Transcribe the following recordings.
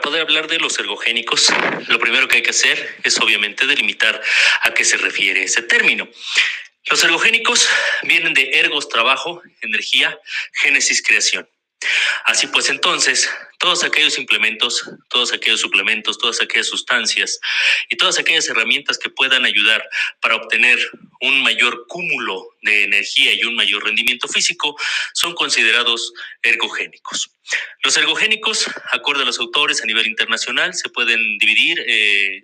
poder hablar de los ergogénicos, lo primero que hay que hacer es obviamente delimitar a qué se refiere ese término. Los ergogénicos vienen de ergos, trabajo, energía, génesis, creación. Así pues, entonces, todos aquellos implementos, todos aquellos suplementos, todas aquellas sustancias y todas aquellas herramientas que puedan ayudar para obtener un mayor cúmulo de energía y un mayor rendimiento físico son considerados ergogénicos. Los ergogénicos, acorde a los autores a nivel internacional, se pueden dividir eh,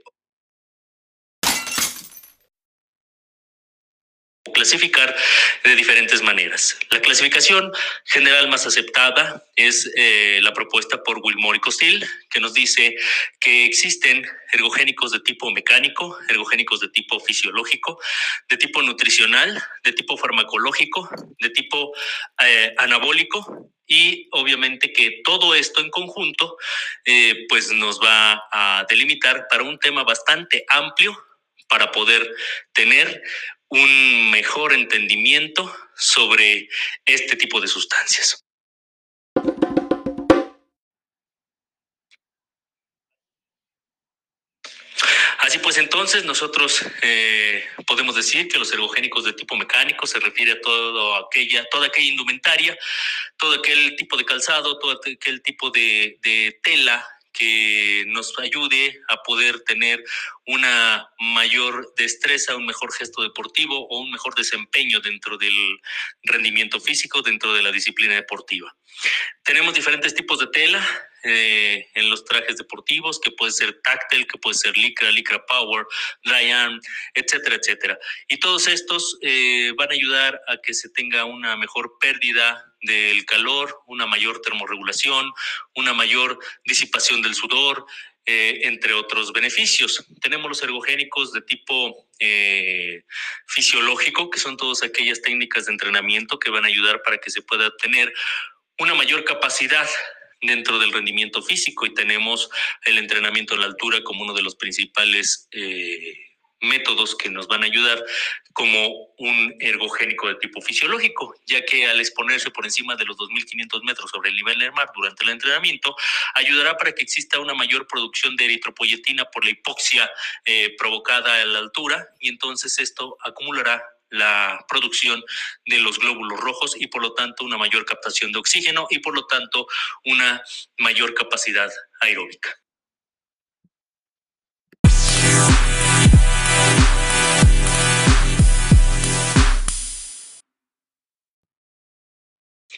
clasificar de diferentes maneras. La clasificación general más aceptada es eh, la propuesta por Wilmore y Costil, que nos dice que existen ergogénicos de tipo mecánico, ergogénicos de tipo fisiológico, de tipo nutricional, de tipo farmacológico, de tipo eh, anabólico y obviamente que todo esto en conjunto eh, pues nos va a delimitar para un tema bastante amplio para poder tener un mejor entendimiento sobre este tipo de sustancias. Así pues, entonces nosotros eh, podemos decir que los ergogénicos de tipo mecánico se refiere a todo aquella, toda aquella indumentaria, todo aquel tipo de calzado, todo aquel tipo de, de tela que nos ayude a poder tener una mayor destreza, un mejor gesto deportivo o un mejor desempeño dentro del rendimiento físico, dentro de la disciplina deportiva. Tenemos diferentes tipos de tela, eh, en los trajes deportivos, que puede ser táctil, que puede ser licra, licra power, dry arm, etcétera, etcétera. Y todos estos eh, van a ayudar a que se tenga una mejor pérdida del calor, una mayor termorregulación, una mayor disipación del sudor, eh, entre otros beneficios. Tenemos los ergogénicos de tipo fisiológico, que son todas aquellas técnicas de entrenamiento que van a ayudar para que se pueda tener una mayor capacidad dentro del rendimiento físico y tenemos el entrenamiento a la altura como uno de los principales eh, métodos que nos van a ayudar como un ergogénico de tipo fisiológico, ya que al exponerse por encima de los 2.500 metros sobre el nivel del mar durante el entrenamiento, ayudará para que exista una mayor producción de eritropoyetina por la hipoxia eh, provocada a la altura y entonces esto acumulará la producción de los glóbulos rojos y por lo tanto una mayor captación de oxígeno y por lo tanto una mayor capacidad aeróbica.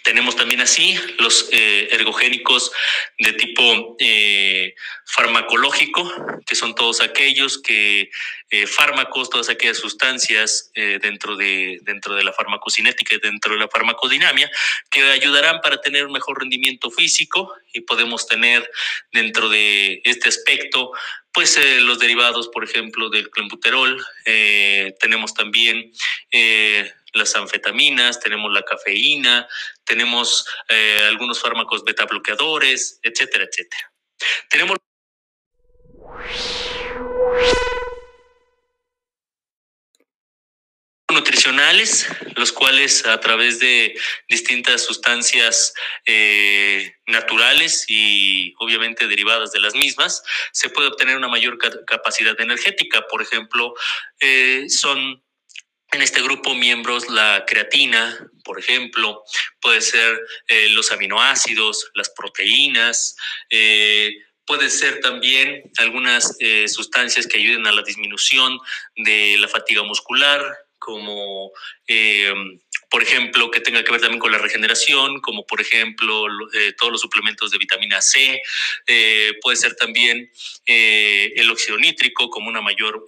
Tenemos también así los eh, ergogénicos de tipo eh, farmacológico, que son todos aquellos que eh, fármacos, todas aquellas sustancias dentro, de, dentro de la farmacocinética y dentro de la farmacodinamia, que ayudarán para tener un mejor rendimiento físico y podemos tener dentro de este aspecto pues los derivados, por ejemplo, del clenbuterol. tenemos también las anfetaminas, tenemos la cafeína, tenemos eh, algunos fármacos beta bloqueadores, etcétera, etcétera. Tenemos nutricionales, los cuales a través de distintas sustancias eh, naturales y obviamente derivadas de las mismas, se puede obtener una mayor capacidad energética. Por ejemplo, eh, son en este grupo miembros la creatina, por ejemplo, puede ser eh, los aminoácidos, las proteínas, eh, puede ser también algunas eh, sustancias que ayuden a la disminución de la fatiga muscular, como por ejemplo, que tenga que ver también con la regeneración, como por ejemplo todos los suplementos de vitamina C, puede ser también el óxido nítrico como una mayor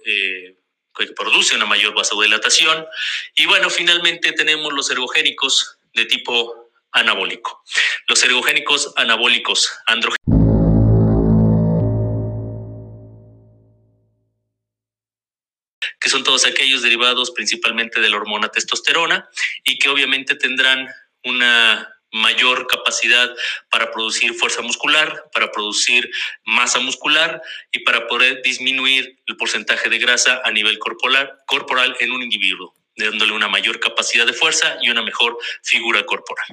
que produce una mayor vasodilatación. Y bueno, finalmente tenemos los ergogénicos de tipo anabólico. Los ergogénicos anabólicos androgénicos. que son todos aquellos derivados principalmente de la hormona testosterona y que obviamente tendrán una mayor capacidad para producir fuerza muscular, para producir masa muscular y para poder disminuir el porcentaje de grasa a nivel corporal, en un individuo, dándole una mayor capacidad de fuerza y una mejor figura corporal.